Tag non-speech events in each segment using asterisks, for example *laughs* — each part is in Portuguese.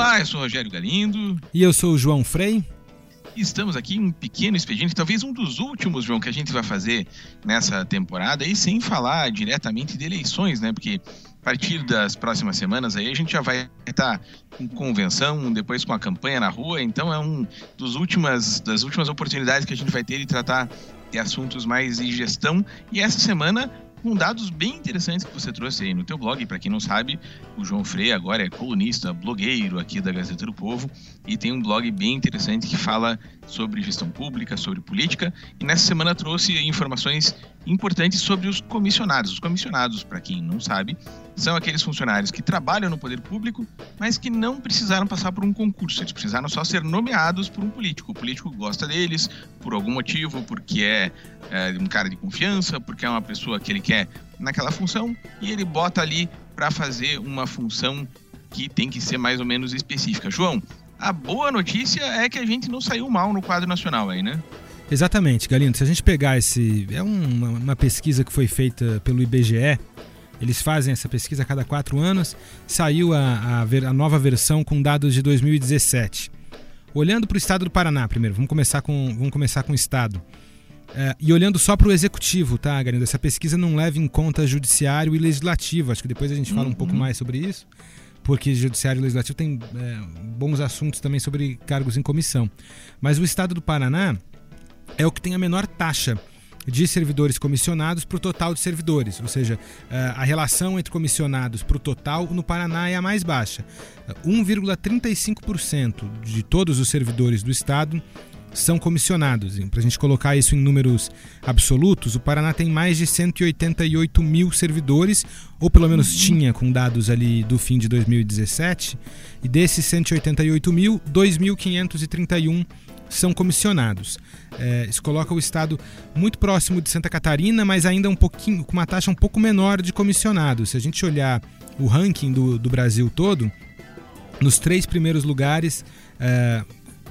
Olá, eu sou o Rogério Galindo. E eu sou o João Frei. Estamos aqui em um pequeno expediente, talvez um dos últimos, João, que a gente vai fazer nessa temporada, e sem falar diretamente de eleições, né? Porque a partir das próximas semanas aí a gente já vai estar com convenção, depois com a campanha na rua, então é um dos últimas das últimas oportunidades que a gente vai ter de tratar de assuntos mais de gestão. E essa semana com dados bem interessantes que você trouxe aí no teu blog. Para quem não sabe, o João Freire agora é colunista, blogueiro aqui da Gazeta do Povo e tem um blog bem interessante que fala sobre gestão pública, sobre política. E nessa semana trouxe informações importantes sobre os comissionados. Os comissionados, para quem não sabe, são aqueles funcionários que trabalham no poder público, mas que não precisaram passar por um concurso. Eles precisaram só ser nomeados por um político. O político gosta deles por algum motivo, porque é, é um cara de confiança, porque é uma pessoa que ele quer naquela função e ele bota ali para fazer uma função que tem que ser mais ou menos específica. João, a boa notícia é que a gente não saiu mal no quadro nacional aí, né? Exatamente, Galindo. Se a gente pegar esse. É uma, uma pesquisa que foi feita pelo IBGE. Eles fazem essa pesquisa a cada quatro anos. Saiu a, a, a nova versão com dados de 2017. Olhando para o estado do Paraná primeiro, vamos começar com, vamos começar com o estado. É, e olhando só para o executivo, tá, Galindo? Essa pesquisa não leva em conta judiciário e legislativo. Acho que depois a gente fala uhum. um pouco uhum. mais sobre isso, porque judiciário e legislativo tem é, bons assuntos também sobre cargos em comissão. Mas o estado do Paraná é o que tem a menor taxa de servidores comissionados para o total de servidores, ou seja, eh, a relação entre comissionados para o total no Paraná é a mais baixa. 1,35% de todos os servidores do Estado são comissionados. Para a gente colocar isso em números absolutos, o Paraná tem mais de 188 mil servidores, ou pelo menos tinha com dados ali do fim de 2017, e desses 188 mil, 2.531 são comissionados. É, isso coloca o estado muito próximo de Santa Catarina, mas ainda um pouquinho com uma taxa um pouco menor de comissionados. Se a gente olhar o ranking do, do Brasil todo, nos três primeiros lugares, é,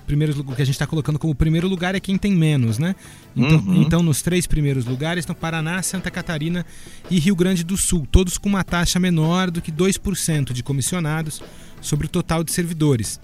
primeiros, o que a gente está colocando como primeiro lugar é quem tem menos, né? Então, uhum. então, nos três primeiros lugares estão Paraná, Santa Catarina e Rio Grande do Sul, todos com uma taxa menor do que 2% de comissionados sobre o total de servidores.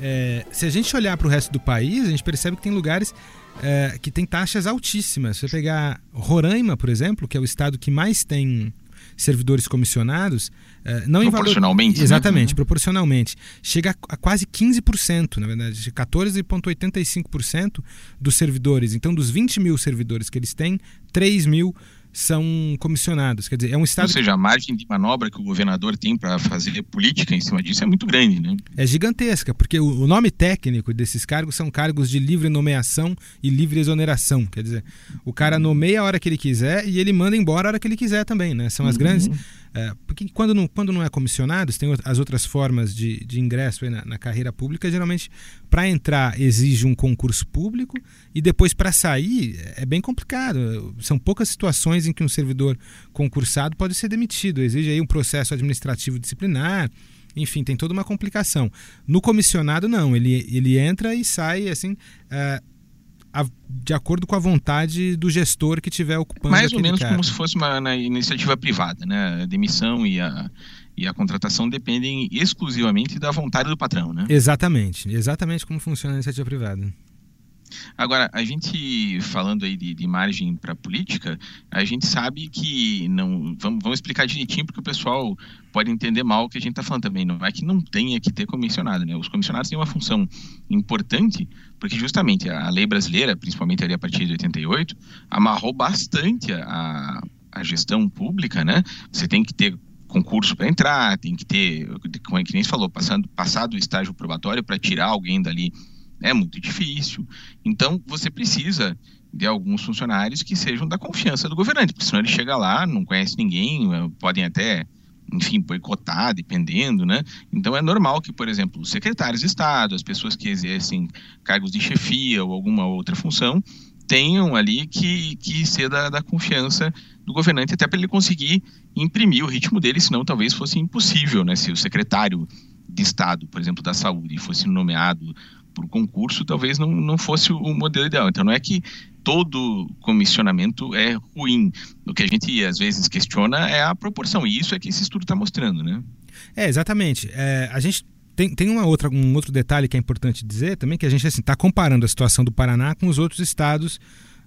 É, se a gente olhar para o resto do país, a gente percebe que tem lugares é, que tem taxas altíssimas. Se você pegar Roraima, por exemplo, que é o estado que mais tem servidores comissionados, é, não proporcionalmente. Valor... Né? Exatamente, né? proporcionalmente. Chega a quase 15%, na verdade, 14,85% dos servidores. Então, dos 20 mil servidores que eles têm, 3 mil são comissionados. Quer dizer, é um estado. Ou seja, a margem de manobra que o governador tem para fazer política em cima disso é muito grande, né? É gigantesca, porque o nome técnico desses cargos são cargos de livre nomeação e livre exoneração. Quer dizer, o cara nomeia a hora que ele quiser e ele manda embora a hora que ele quiser também, né? São as uhum. grandes. É, porque quando não, quando não é comissionado, tem as outras formas de, de ingresso na, na carreira pública. Geralmente, para entrar, exige um concurso público e depois, para sair, é bem complicado. São poucas situações em que um servidor concursado pode ser demitido. Exige aí um processo administrativo disciplinar. Enfim, tem toda uma complicação. No comissionado, não. Ele, ele entra e sai assim. É, a, de acordo com a vontade do gestor que estiver ocupando Mais ou menos como se fosse uma, uma iniciativa privada, né? A demissão e a, e a contratação dependem exclusivamente da vontade do patrão, né? Exatamente, exatamente como funciona a iniciativa privada. Agora, a gente falando aí de, de margem para política, a gente sabe que não. Vamos, vamos, explicar direitinho, porque o pessoal pode entender mal o que a gente está falando também. Não é que não tenha que ter comissionado, né? Os comissionados têm uma função importante, porque justamente a lei brasileira, principalmente ali a partir de 88, amarrou bastante a, a gestão pública, né? Você tem que ter concurso para entrar, tem que ter, como é que nem você falou, passando, passado o estágio probatório para tirar alguém dali é muito difícil. Então, você precisa de alguns funcionários que sejam da confiança do governante, porque senão ele chega lá, não conhece ninguém, eh, podem até, enfim, boicotar, dependendo, né? Então, é normal que, por exemplo, os secretários de Estado, as pessoas que exercem cargos de chefia ou alguma outra função, tenham ali que, que ser da, da confiança do governante, até para ele conseguir imprimir o ritmo dele, senão talvez fosse impossível, né? Se o secretário de Estado, por exemplo, da Saúde, fosse nomeado por concurso, talvez não, não fosse o modelo ideal. Então, não é que todo comissionamento é ruim. O que a gente às vezes questiona é a proporção, e isso é que esse estudo está mostrando, né? É, exatamente. É, a gente tem, tem uma outra, um outro detalhe que é importante dizer também, que a gente está assim, comparando a situação do Paraná com os outros estados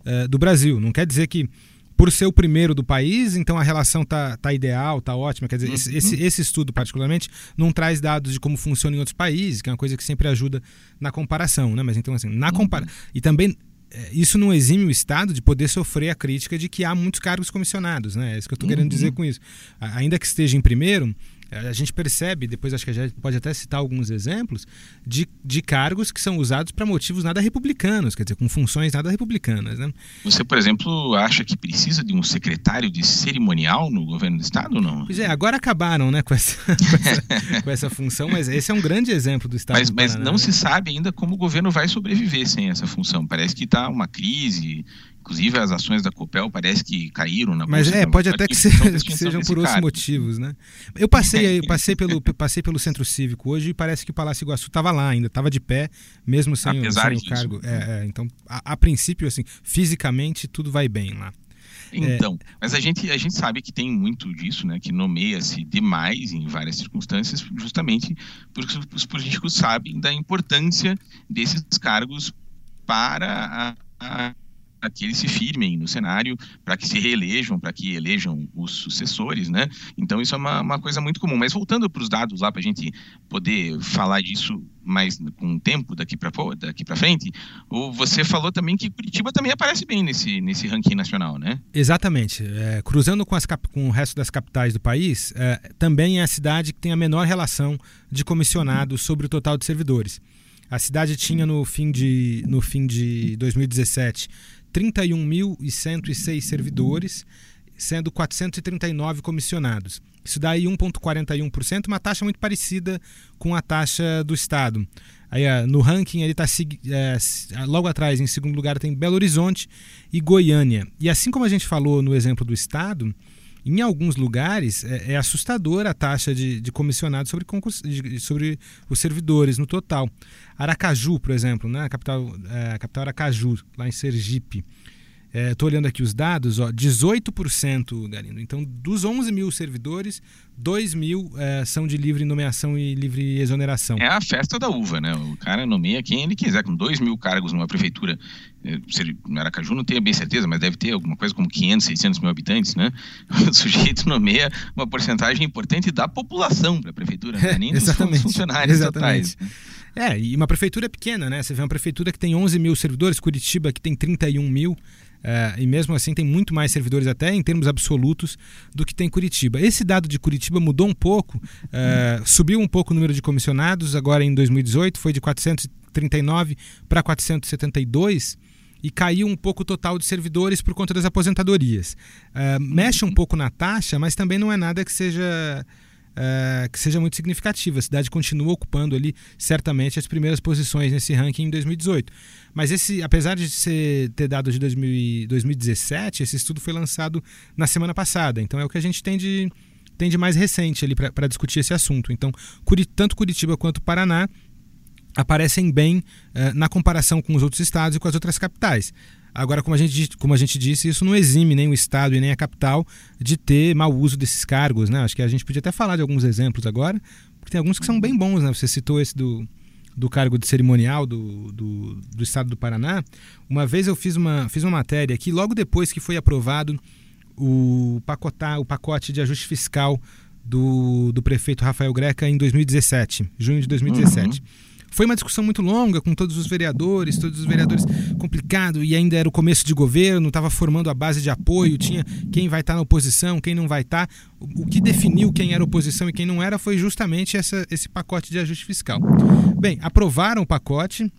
uh, do Brasil. Não quer dizer que por ser o primeiro do país, então a relação tá, tá ideal, tá ótima. Quer dizer, uhum. esse, esse, esse, estudo, particularmente, não traz dados de como funciona em outros países, que é uma coisa que sempre ajuda na comparação, né? Mas então, assim, na compara uhum. E também é, isso não exime o Estado de poder sofrer a crítica de que há muitos cargos comissionados, né? É isso que eu estou uhum. querendo dizer com isso. Ainda que esteja em primeiro, a gente percebe, depois acho que a gente pode até citar alguns exemplos, de, de cargos que são usados para motivos nada republicanos, quer dizer, com funções nada republicanas. Né? Você, por exemplo, acha que precisa de um secretário de cerimonial no governo do Estado ou não? Pois é, agora acabaram né, com, essa, *laughs* com, essa, com essa função, mas esse é um grande exemplo do Estado. Mas, mas não né? se sabe ainda como o governo vai sobreviver sem essa função. Parece que está uma crise, Inclusive, as ações da Copel parece que caíram na Mas é, pode até que, que sejam por outros motivos, né? Eu passei, eu passei, *laughs* pelo, passei pelo Centro Cívico hoje e parece que o Palácio Iguaçu estava lá ainda, estava de pé, mesmo sem, Apesar sem o cargo. É, é, então, a, a, princípio, assim, fisicamente tudo vai bem lá. Então, é... mas a gente, a gente sabe que tem muito disso, né? Que nomeia-se demais em várias circunstâncias, justamente porque os políticos sabem da importância desses cargos para a, a para que eles se firmem no cenário, para que se reelejam, para que elejam os sucessores, né? Então isso é uma, uma coisa muito comum. Mas voltando para os dados lá, para a gente poder falar disso mais com tempo daqui para daqui para frente, você falou também que Curitiba também aparece bem nesse, nesse ranking nacional, né? Exatamente. É, cruzando com, as, com o resto das capitais do país, é, também é a cidade que tem a menor relação de comissionados sobre o total de servidores. A cidade tinha no fim de, no fim de 2017 31.106 servidores, sendo 439 comissionados. Isso dá aí 1,41%, uma taxa muito parecida com a taxa do Estado. Aí, no ranking ele está é, logo atrás, em segundo lugar, tem Belo Horizonte e Goiânia. E assim como a gente falou no exemplo do Estado, em alguns lugares é, é assustadora a taxa de, de comissionados sobre, sobre os servidores no total. Aracaju, por exemplo, né? a, capital, é, capital Aracaju, lá em Sergipe. Estou é, olhando aqui os dados, ó, 18%, Galindo. Então, dos 11 mil servidores, 2 mil é, são de livre nomeação e livre exoneração. É a festa da uva, né? O cara nomeia quem ele quiser, com 2 mil cargos numa prefeitura. No Aracaju não tenho bem certeza, mas deve ter alguma coisa como 500, 600 mil habitantes, né? *laughs* O sujeito nomeia uma porcentagem importante da população para a prefeitura, né? nem *laughs* dos funcionários exatamente. É, e uma prefeitura pequena, né? Você vê uma prefeitura que tem 11 mil servidores, Curitiba que tem 31 mil. É, e mesmo assim tem muito mais servidores até em termos absolutos do que tem Curitiba. Esse dado de Curitiba mudou um pouco, é, subiu um pouco o número de comissionados, agora em 2018 foi de 439 para 472 e caiu um pouco o total de servidores por conta das aposentadorias. É, mexe um pouco na taxa, mas também não é nada que seja uh, que seja muito significativa. A cidade continua ocupando ali certamente as primeiras posições nesse ranking em 2018. Mas esse, apesar de ser, ter dado de 2000, 2017, esse estudo foi lançado na semana passada. Então é o que a gente tem de, tem de mais recente ali para discutir esse assunto. Então, tanto Curitiba quanto Paraná aparecem bem uh, na comparação com os outros estados e com as outras capitais. Agora, como a, gente, como a gente disse, isso não exime nem o Estado e nem a capital de ter mau uso desses cargos. Né? Acho que a gente podia até falar de alguns exemplos agora, porque tem alguns que são bem bons. Né? Você citou esse do, do cargo de cerimonial do, do, do, Estado do Paraná. Uma vez eu fiz uma, fiz uma matéria aqui, logo depois que foi aprovado o, pacotar, o pacote de ajuste fiscal do, do prefeito Rafael Greca em 2017, junho de 2017. Uhum. Foi uma discussão muito longa com todos os vereadores, todos os vereadores complicado e ainda era o começo de governo, estava formando a base de apoio, tinha quem vai estar tá na oposição, quem não vai estar. Tá. O que definiu quem era oposição e quem não era foi justamente essa, esse pacote de ajuste fiscal. Bem, aprovaram o pacote.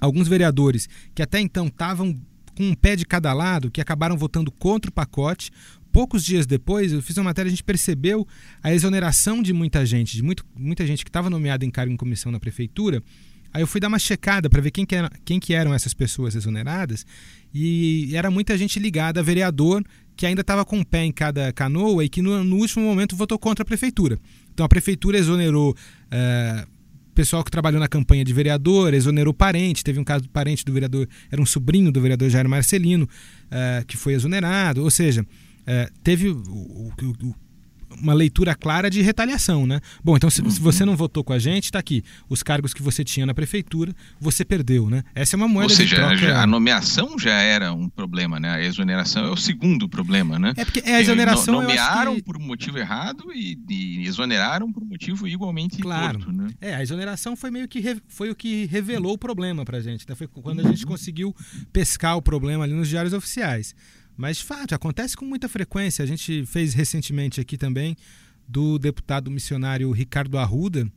Alguns vereadores que até então estavam com um pé de cada lado, que acabaram votando contra o pacote, poucos dias depois, eu fiz uma matéria, a gente percebeu a exoneração de muita gente, de muito, muita gente que estava nomeada em cargo em comissão na prefeitura. Aí eu fui dar uma checada para ver quem que, era, quem que eram essas pessoas exoneradas e era muita gente ligada a vereador que ainda estava com o pé em cada canoa e que no, no, último momento votou contra a prefeitura. Então a prefeitura exonerou uh, pessoal que trabalhou na campanha de vereador, exonerou parente. Teve um caso do parente do vereador, era um sobrinho do vereador Jair Marcelino, uh, que foi exonerado. Ou seja, é, teve o, o, uma leitura clara de retaliação, né? Bom, então se, se você não votou com a gente, está aqui. Os cargos que você tinha na prefeitura, você perdeu, né? Essa é uma moeda Ou seja, de troca... a nomeação já era um problema, né? A exoneração é o segundo problema, né? É porque a exoneração... No, nomearam que... por um motivo errado e, e, exoneraram por um motivo igualmente claro. torto, né? É, a exoneração foi meio que re... foi o que revelou o problema pra gente, né? Foi quando a gente uhum. conseguiu pescar o problema ali nos diários oficiais. Mas, de fato, acontece com muita frequência. A gente fez recentemente aqui também do deputado missionário Ricardo Arruda,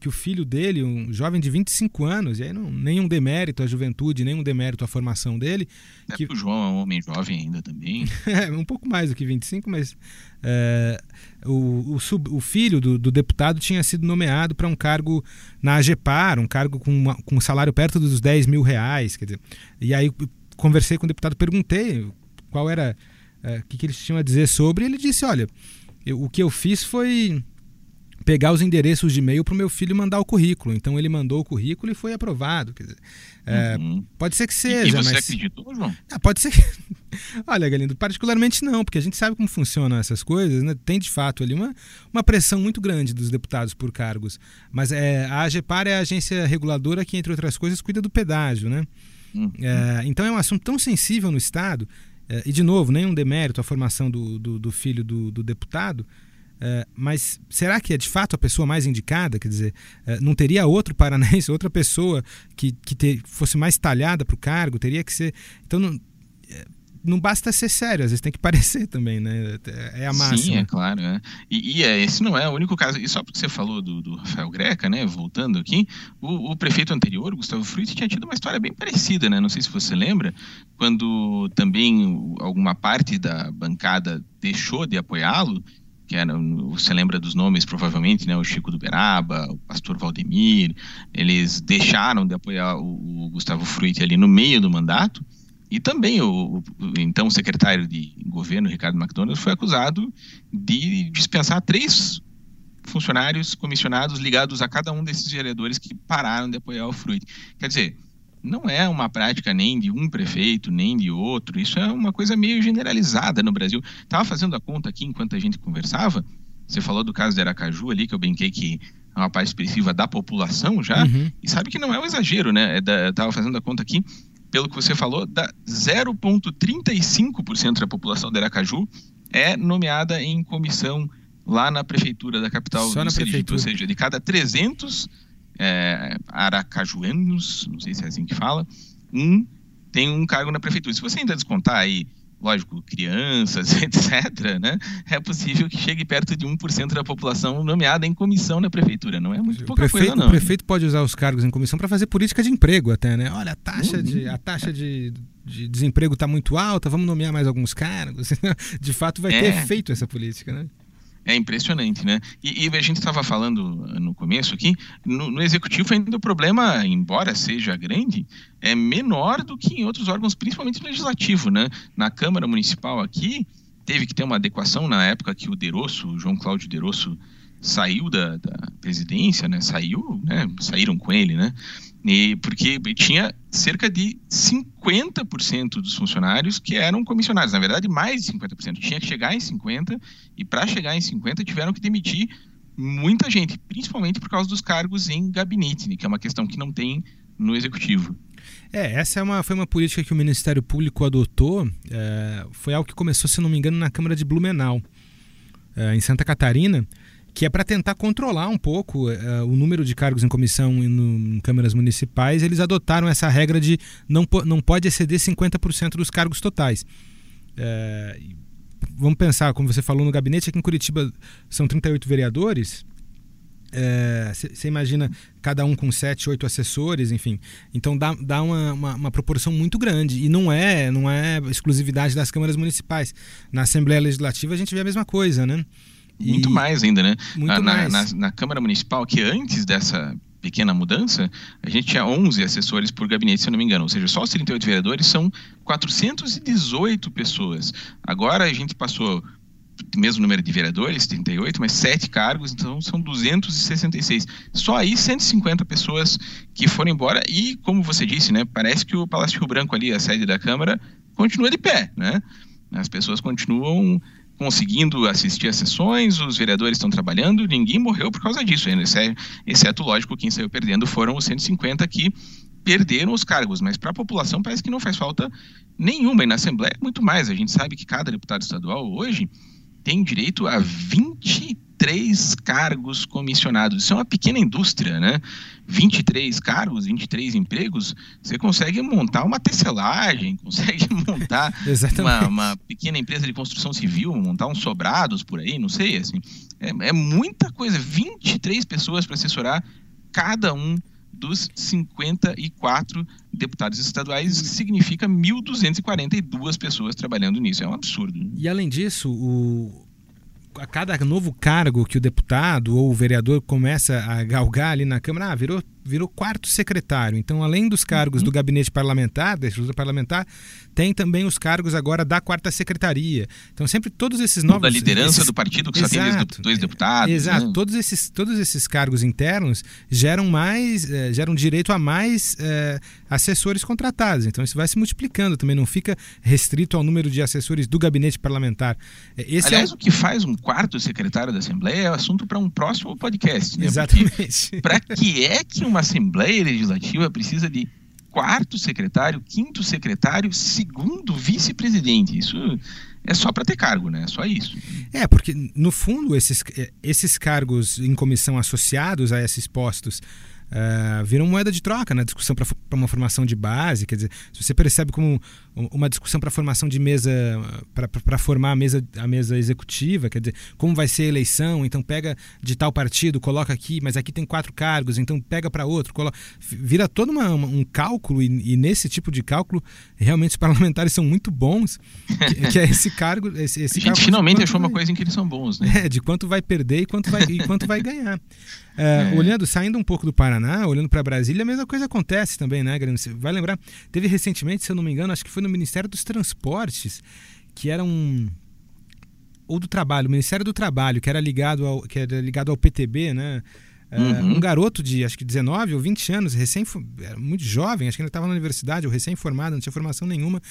que o filho dele, um jovem de 25 anos, e aí não, nenhum demérito à juventude, nenhum demérito à formação dele. É que o João é um homem jovem ainda também. *laughs* é, um pouco mais do que 25, mas é, o, o, sub, o, filho do, do, deputado tinha sido nomeado para um cargo na AGEPAR, um cargo com, uma, com um salário perto dos 10 mil reais. Quer dizer, e aí conversei com o deputado, perguntei qual era é, o que, que eles tinham a dizer sobre, e ele disse: olha, eu, o que eu fiz foi pegar os endereços de e-mail para o meu filho mandar o currículo. Então ele mandou o currículo e foi aprovado. Dizer, é, uhum. Pode ser que seja. E, você mas... acreditou, João? Ah, pode ser que. *laughs* Olha, Galindo, particularmente não, porque a gente sabe como funcionam essas coisas, né? Tem de fato ali uma, uma pressão muito grande dos deputados por cargos. Mas é, a AGEPAR é a agência reguladora que, entre outras coisas, cuida do pedágio, né? Uhum. É, então é um assunto tão sensível no Estado, é, e de novo, nenhum demérito à formação do, do, do filho do, do deputado. Uh, mas será que é de fato a pessoa mais indicada? Quer dizer, uh, não teria outro paranaense, *laughs* outra pessoa que, que fosse mais talhada para o cargo? Teria que ser. Então, não, eh, não basta ser sério, às vezes tem que *laughs* parecer também, né? É a máxima. Sim, é claro. É. E, e é, esse não é o único caso. E só porque você falou do, do Rafael Greca, né? Voltando aqui, o, o, prefeito anterior, Gustavo Frutti, tinha tido uma história bem parecida, né? Não sei se você lembra, quando também alguma parte da bancada deixou de apoiá-lo que era, você lembra dos nomes provavelmente, né, o Chico do Beraba, o pastor Valdemir, eles deixaram de apoiar o, o Gustavo Frutti ali no meio do mandato, e também o, o então secretário de governo, Ricardo McDonald, foi acusado de dispensar três funcionários comissionados ligados a cada um desses vereadores que pararam de apoiar o Frutti. Quer dizer, não é uma prática nem de um prefeito, nem de outro. Isso é uma coisa meio generalizada no Brasil. Estava fazendo a conta aqui enquanto a gente conversava. Você falou do caso de Aracaju ali, que eu brinquei que é uma parte expressiva da população já. Uhum. E sabe que não é um exagero, né? É Estava fazendo a conta aqui, pelo que você falou, da 0,35% da população de Aracaju é nomeada em comissão lá na prefeitura da capital Só do Sergipe. Ou seja, de cada 300 é, aracajuanos, não sei se é assim que fala, um tem um cargo na prefeitura. Se você ainda descontar aí, lógico, crianças, *laughs* etc., né, é possível que chegue perto de 1% da população nomeada em comissão na prefeitura. Não é muito pouca prefeito, coisa, não. O prefeito pode usar os cargos em comissão para fazer política de emprego até, né? Olha, a taxa, uhum. de, a taxa de, de desemprego está muito alta, vamos nomear mais alguns cargos. *laughs* De fato, vai é. ter efeito essa política, né? É impressionante, né? E, e a gente estava falando no começo aqui, no, no, executivo ainda o problema, embora seja grande, é menor do que em outros órgãos, principalmente no legislativo, né? Na Câmara Municipal aqui, teve que ter uma adequação na época que o Derosso, o João Cláudio Derosso, saiu da, da presidência, né? Saiu, né? Saíram com ele, né? E porque tinha cerca de 50% dos funcionários que eram comissionados. Na verdade, mais de 50%. Tinha que chegar em 50% e para chegar em 50% tiveram que demitir muita gente, principalmente por causa dos cargos em gabinete, né, que é uma questão que não tem no executivo. É, essa é uma, foi uma política que o Ministério Público adotou. É, foi algo que começou, se não me engano, na Câmara de Blumenau, é, em Santa Catarina que é para tentar controlar um pouco uh, o número de cargos em comissão no, em câmaras municipais. Eles adotaram essa regra de não, não pode exceder 50% dos cargos totais. Uh, vamos pensar, como você falou no gabinete, aqui em Curitiba são 38 vereadores. Você é, imagina cada um com 7, 8 assessores, enfim. Então dá, dá uma, uma, uma, proporção muito grande. E não é, não é exclusividade das câmaras municipais. Na Assembleia Legislativa a gente vê a mesma coisa, né? Muito e... mais ainda, né? Muito na, mais. Na, na, Câmara Municipal, que antes dessa pequena mudança, a gente tinha 11 assessores por gabinete, se eu não me engano. Ou seja, só os 38 vereadores são 418 pessoas. Agora a gente passou mesmo número de vereadores, 38, mas sete cargos, então são 266. Só aí 150 pessoas que foram embora e, como você disse, né, parece que o Palácio Rio Branco ali, a sede da Câmara, continua de pé, né? As pessoas continuam conseguindo assistir às sessões, os vereadores estão trabalhando, ninguém morreu por causa disso, exceto, lógico, quem saiu perdendo foram os 150 que perderam os cargos, mas para a população parece que não faz falta nenhuma, e na Assembleia muito mais. A gente sabe que cada deputado estadual hoje tem direito a 23 cargos comissionados. Isso é uma pequena indústria, né? 23 cargos, 23 empregos, você consegue montar uma tecelagem, *laughs* consegue montar *laughs* uma, uma, pequena empresa de construção civil, montar uns sobrados por aí, não sei, assim. É, é muita coisa, 23 pessoas para assessorar cada um dos 54 deputados estaduais, significa 1.242 pessoas trabalhando nisso. É um absurdo. E além disso, o, a cada novo cargo que o deputado ou o vereador começa a galgar ali na Câmara, ah, virou virou quarto secretário. Então, além dos cargos uhum. do gabinete parlamentar, da estrutura parlamentar, tem também os cargos agora da quarta secretaria. Então, sempre todos esses novos. Da liderança esses... do partido, que Exato. só tem dois deputados. Exato. Né? Todos, esses, todos esses cargos internos geram mais, eh, geram direito a mais eh, assessores contratados. Então, isso vai se multiplicando também, não fica restrito ao número de assessores do gabinete parlamentar. Eh, esse Aliás, é... o que faz um quarto secretário da Assembleia é assunto para um próximo podcast. Né? Exatamente. Para que é que uma Assembleia Legislativa precisa de quarto secretário, quinto secretário, segundo vice-presidente. Isso é só para ter cargo, né? É só isso. É, porque no fundo esses, esses cargos em comissão associados a esses postos uh, viram moeda de troca na discussão para uma formação de base. Quer dizer, se você percebe como uma discussão para formação de mesa, para formar a mesa, a mesa executiva, quer dizer, como vai ser a eleição, então pega de tal partido, coloca aqui, mas aqui tem quatro cargos, então pega para outro, coloca, vira todo uma, um cálculo, e, e, nesse tipo de cálculo, realmente os *laughs* parlamentares são muito bons, que, que é esse cargo. Esse, esse a gente finalmente achou uma coisa em que eles são bons, né? É, de quanto vai perder e quanto vai, e quanto vai ganhar. *laughs* É, é. Olhando, saindo um pouco do Paraná, olhando para Brasília, a mesma coisa acontece também, né, Grêmio? Você vai lembrar, teve recentemente, se eu não me engano, acho que foi no Ministério dos Transportes, que era um ou do Trabalho, o Ministério do Trabalho, que era ligado ao, que era ligado ao PTB, né? Uhum. Um garoto de acho que 19 ou 20 anos, recém muito jovem, acho que ele estava na universidade ou recém-formado, não tinha formação nenhuma,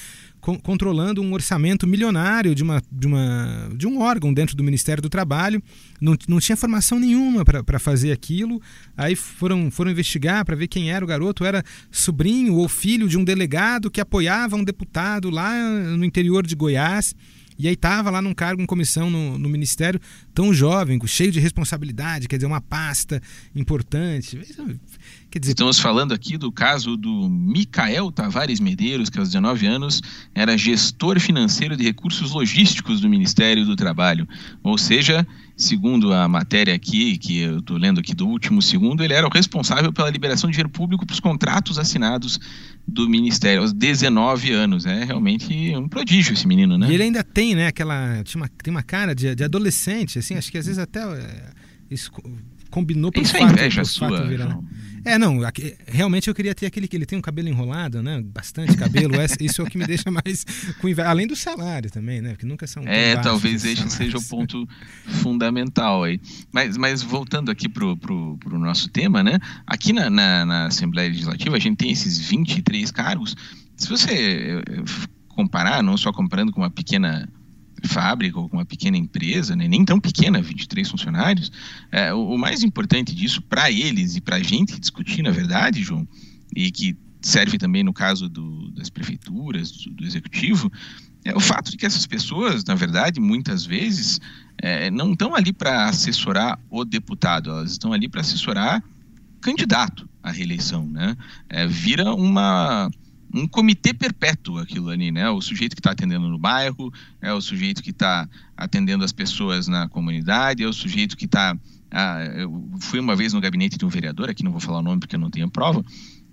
co controlando um orçamento milionário de, uma, de, uma, de um órgão dentro do Ministério do Trabalho, não, não tinha formação nenhuma para fazer aquilo. Aí foram, foram investigar para ver quem era o garoto, era sobrinho ou filho de um delegado que apoiava um deputado lá no interior de Goiás. E aí estava lá num cargo em comissão no, no, Ministério, tão jovem, cheio de responsabilidade, quer dizer, uma pasta importante. Quer dizer, Estamos falando aqui do caso do Micael Tavares Medeiros, que aos 19 anos era gestor financeiro de recursos logísticos do Ministério do Trabalho. Ou seja, segundo a matéria aqui, que eu estou lendo aqui do último segundo, ele era o responsável pela liberação de dinheiro público para os contratos assinados do Ministério aos 19 anos. É realmente um prodígio esse menino, né? E ele ainda tem, né, aquela. Tinha uma, tem uma cara de, de adolescente, assim, acho que às vezes até. É, isso combinou para o fato, é inveja sua, virar. É, não, realmente eu queria ter aquele que ele tem um cabelo enrolado, né? Bastante cabelo. *laughs* isso é o que me deixa mais com inveja. Além do salário também, né? Porque nunca são. É, talvez este seja o ponto fundamental aí. Mas, mas voltando aqui pro, pro, pro nosso tema, né? Aqui na, na, na Assembleia Legislativa a gente tem esses 23 cargos. Se você eh, comparar, não só comparando com uma pequena fábrica ou com uma pequena empresa, né, nem tão pequena, 23 funcionários, é, o, o mais importante disso para eles e para a gente discutir, na verdade, João, e que serve também no caso do, das prefeituras, do, do, executivo, é o fato de que essas pessoas, na verdade, muitas vezes, é, não estão ali para assessorar o deputado, elas estão ali para assessorar candidato à reeleição, né? É, vira uma um comitê perpétuo aquilo ali, né? O sujeito que está atendendo no bairro, é o sujeito que está atendendo as pessoas na comunidade, é o sujeito que está. Ah, eu fui uma vez no gabinete de um vereador, aqui não vou falar o nome porque eu não tenho prova,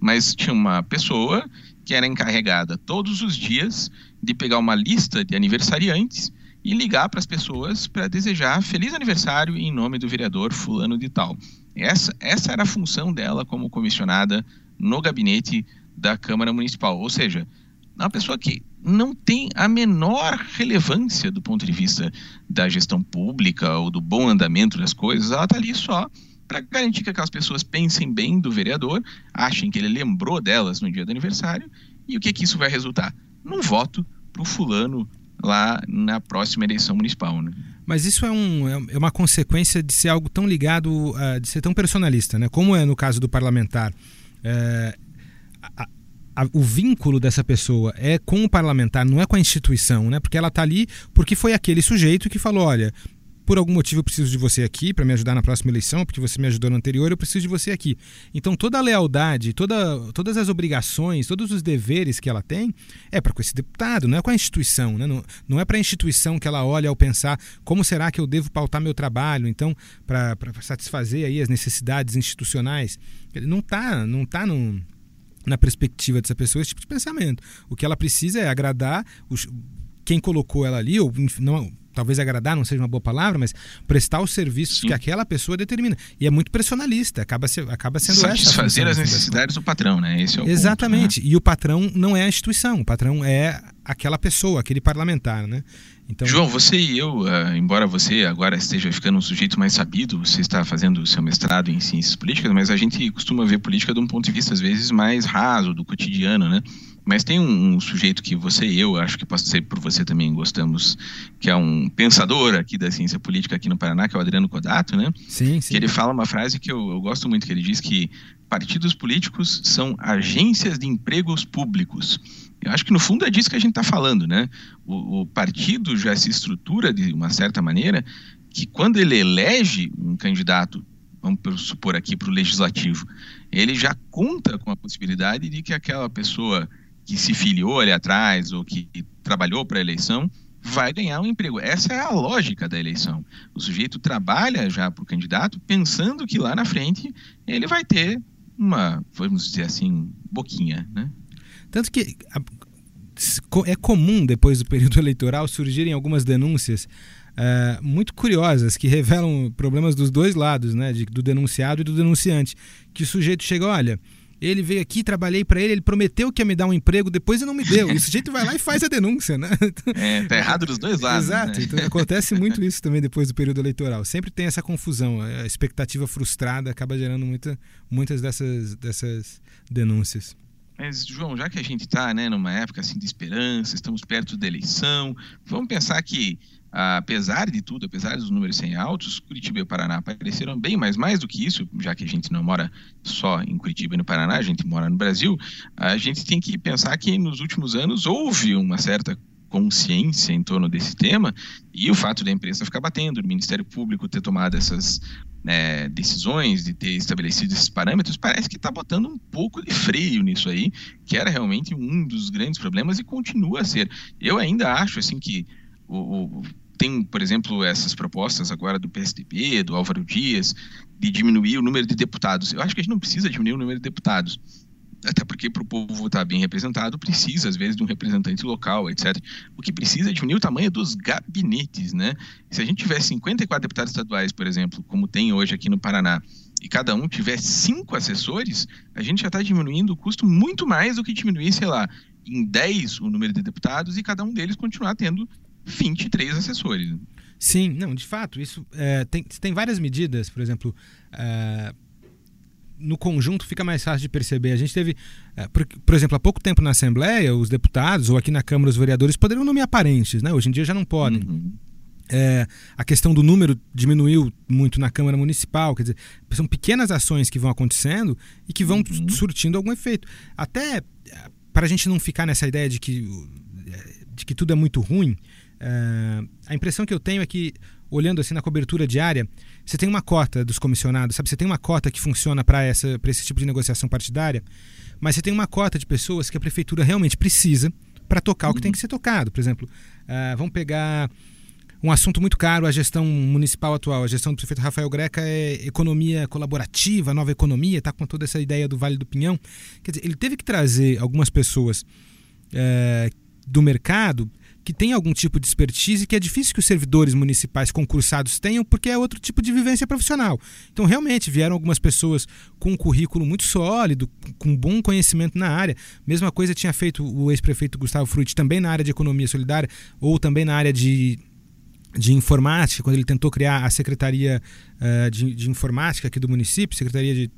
mas tinha uma pessoa que era encarregada todos os dias de pegar uma lista de aniversariantes e ligar para as pessoas para desejar feliz aniversário em nome do vereador fulano de tal. Essa, essa era a função dela como comissionada no gabinete da Câmara Municipal. Ou seja, uma pessoa que não tem a menor relevância do ponto de vista da gestão pública ou do bom andamento das coisas, ela está ali só para garantir que aquelas pessoas pensem bem do vereador, achem que ele lembrou delas no dia do aniversário, e o que, que isso vai resultar? Num voto para o fulano lá na próxima eleição municipal. Né? Mas isso é, um, é, é uma consequência de ser algo tão ligado, uh, de ser tão personalista, né? Como é no caso do parlamentar. Uh, a, a, o vínculo dessa pessoa é com o parlamentar, não é com a instituição, né? Porque ela está ali porque foi aquele sujeito que falou: olha, por algum motivo eu preciso de você aqui para me ajudar na próxima eleição, porque você me ajudou no anterior, eu preciso de você aqui. Então toda a lealdade, toda, todas as obrigações, todos os deveres que ela tem é para com esse deputado, não é com a instituição, né? não, não é para a instituição que ela olha ao pensar como será que eu devo pautar meu trabalho, então para satisfazer aí as necessidades institucionais. Não está não tá no, na perspectiva dessa pessoa esse tipo de pensamento. O que ela precisa é agradar os, quem colocou ela ali, ou não talvez agradar não seja uma boa palavra, mas prestar os serviços Sim. que aquela pessoa determina. E é muito personalista, acaba, se, acaba sendo Satisfazer as necessidades do patrão, né? Esse é o Exatamente. Ponto, né? E o patrão não é a instituição, o patrão é aquela pessoa, aquele parlamentar, né? Então... João, você e eu, uh, embora você agora esteja ficando um sujeito mais sabido, você está fazendo o seu mestrado em ciências políticas, mas a gente costuma ver política de um ponto de vista, às vezes, mais raso, do cotidiano, né? Mas tem um, um, sujeito que você e eu, acho que posso dizer por você também gostamos, que é um pensador aqui da ciência política aqui no Paraná, que é o Adriano Codato, né? Sim, sim. Que ele fala uma frase que eu, eu gosto muito, que ele diz que partidos políticos são agências de empregos públicos. Eu acho que no fundo é disso que a gente está falando, né? O, o partido já se estrutura de uma certa maneira que quando ele elege um candidato vamos supor aqui para o legislativo, ele já conta com a possibilidade de que aquela pessoa que se filiou ali atrás ou que trabalhou para a eleição vai ganhar um emprego. Essa é a lógica da eleição. O sujeito trabalha já para o candidato pensando que lá na frente ele vai ter uma, vamos dizer assim, boquinha, né? Tanto que é comum, depois do período *laughs* eleitoral, surgirem algumas denúncias uh, muito curiosas que revelam problemas dos dois lados, né? De, do denunciado e do denunciante. Que o sujeito chega, olha, ele veio aqui, trabalhei para ele, ele prometeu que ia me dar um emprego, depois ele não me deu. E o sujeito vai lá e faz a denúncia, né? É, tá errado dos dois lados. Exato. Né? Então acontece muito isso também depois do período eleitoral. Sempre tem essa confusão. A expectativa frustrada acaba gerando muita, muitas dessas, dessas denúncias. Mas, João, já que a gente está né, numa época assim, de esperança, estamos perto da eleição, vamos pensar que apesar de tudo, apesar dos números serem altos, Curitiba e o Paraná apareceram bem, mas mais do que isso, já que a gente não mora só em Curitiba e no Paraná, a gente mora no Brasil, a gente tem que pensar que nos últimos anos houve uma certa consciência em torno desse tema e o fato da imprensa ficar batendo, o Ministério Público ter tomado essas né, decisões, de ter estabelecido esses parâmetros, parece que está botando um pouco de freio nisso aí, que era realmente um dos grandes problemas e continua a ser. Eu ainda acho assim que o, o tem, por exemplo, essas propostas agora do PSDB, do Álvaro Dias, de diminuir o número de deputados. Eu acho que a gente não precisa diminuir o número de deputados. Até porque para o povo estar bem representado, precisa, às vezes, de um representante local, etc. O que precisa é diminuir o tamanho dos gabinetes, né? Se a gente tiver 54 deputados estaduais, por exemplo, como tem hoje aqui no Paraná, e cada um tiver cinco assessores, a gente já está diminuindo o custo muito mais do que diminuir, sei lá, em 10 o número de deputados e cada um deles continuar tendo 23 assessores. Sim, não, de fato, isso é, tem, tem várias medidas, por exemplo, é, no conjunto fica mais fácil de perceber. A gente teve, é, por, por, exemplo, há pouco tempo na Assembleia, os deputados, ou aqui na Câmara os vereadores, poderiam nomear parentes, né? Hoje em dia já não podem. Uhum. É, a questão do número diminuiu muito na Câmara Municipal, quer dizer, são pequenas ações que vão acontecendo e que vão uhum. surtindo algum efeito. Até é, para a gente não ficar nessa ideia de que, de que tudo é muito ruim, Uh, a impressão que eu tenho é que, olhando assim na cobertura diária, você tem uma cota dos comissionados, sabe? Você tem uma cota que funciona para esse tipo de negociação partidária, mas você tem uma cota de pessoas que a prefeitura realmente precisa para tocar uhum. o que tem que ser tocado. Por exemplo, uh, vamos pegar um assunto muito caro, a gestão municipal atual. A gestão do prefeito Rafael Greca é economia colaborativa, nova economia, está com toda essa ideia do Vale do Pinhão. Quer dizer, ele teve que trazer algumas pessoas uh, do mercado que tem algum tipo de expertise que é difícil que os servidores municipais concursados tenham, porque é outro tipo de vivência profissional. Então, realmente, vieram algumas pessoas com um currículo muito sólido, com bom conhecimento na área. Mesma coisa tinha feito o ex-prefeito Gustavo Frutti também na área de economia solidária, ou também na área de de informática, quando ele tentou criar a Secretaria uh, de, de, Informática aqui do município, Secretaria de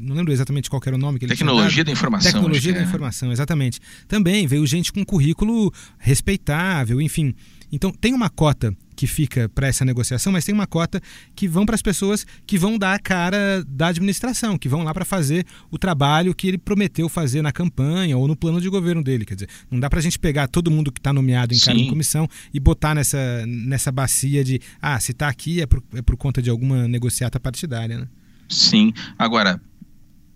não lembro exatamente qual era o nome que ele Tecnologia da informação. Tecnologia da é. informação, exatamente. Também veio gente com currículo respeitável, enfim. Então tem uma cota que fica para essa negociação, mas tem uma cota que vão para as pessoas que vão dar a cara da administração, que vão lá para fazer o trabalho que ele prometeu fazer na campanha ou no plano de governo dele. Quer dizer, não dá para a gente pegar todo mundo que está nomeado em cargo de comissão e botar nessa, nessa bacia de ah, se está aqui é por, é por conta de alguma negociata partidária, né? Sim. Agora,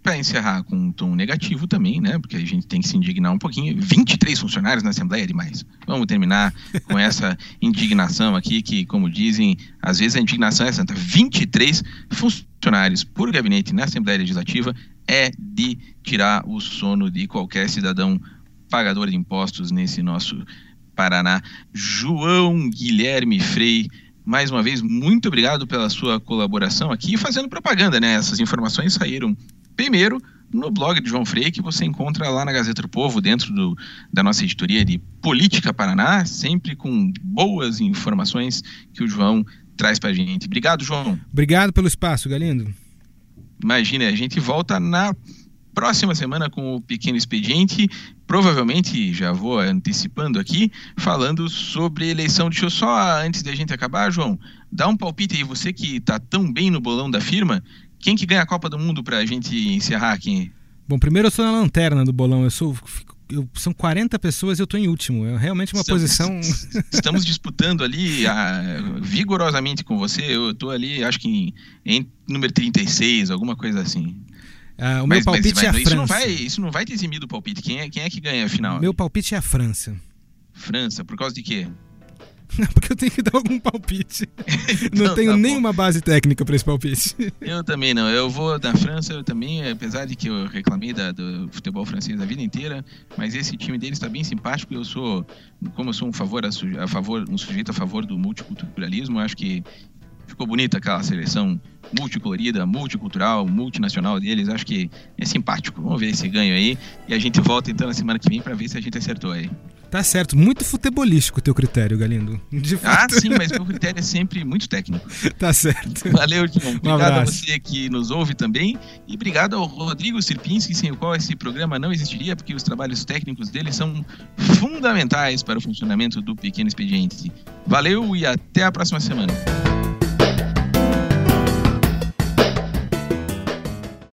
para encerrar com um tom negativo também, né? Porque a gente tem que se indignar um pouquinho. 23 funcionários na Assembleia é demais. Vamos terminar com essa *laughs* indignação aqui, que, como dizem, às vezes a indignação é santa. 23 funcionários por gabinete na Assembleia Legislativa é de tirar o sono de qualquer cidadão pagador de impostos nesse nosso Paraná. João Guilherme Frei mais uma vez, muito obrigado pela sua colaboração aqui, fazendo propaganda, né? Essas informações saíram Primeiro, no blog de João Frei, que você encontra lá na Gazeta do Povo, dentro do, da nossa editoria de Política Paraná, sempre com boas informações que o João traz para a gente. Obrigado, João. Obrigado pelo espaço, Galindo. Imagina, a gente volta na próxima semana com o Pequeno Expediente. Provavelmente, já vou antecipando aqui, falando sobre eleição. Deixa eu só, antes da gente acabar, João, dá um palpite aí. Você que está tão bem no bolão da firma, quem que ganha a Copa do Mundo para a gente encerrar aqui? Bom, primeiro eu sou na lanterna do bolão. Eu sou eu, são 40 pessoas e eu estou em último. É realmente uma estamos, posição. *laughs* Estamos disputando ali a, vigorosamente com você. Eu estou ali, acho que em, em, número 36, alguma coisa assim. Ah, o mas, meu palpite mas, mas, é a isso França. Não vai, isso não vai te eximir do palpite. Quem é, quem é que ganha a final? Meu palpite é a França. França, por causa de quê? *laughs* Porque eu tenho que dar algum palpite. *laughs* não então, tenho tá nenhuma base técnica para esse palpite. *laughs* Eu também não. Eu vou da França, eu também, apesar de que eu reclamei da, do futebol francês a vida inteira, mas esse time deles está bem simpático. Eu sou, como eu sou um favor a, a favor, um sujeito a favor do multiculturalismo, acho que ficou bonita aquela seleção multicolorida, multicultural, multinacional deles. Acho que é simpático. Vamos ver esse ganho aí. E a gente volta então na semana que vem para ver se a gente acertou aí. Tá certo, muito futebolístico o teu critério, Galindo. Ah, sim, mas meu critério é sempre muito técnico. *laughs* tá certo. Valeu, João. Obrigado um a você que nos ouve também. E obrigado ao Rodrigo Sirpinski, sem o qual esse programa não existiria, porque os trabalhos técnicos dele são fundamentais para o funcionamento do Pequeno Expediente. Valeu e até a próxima semana.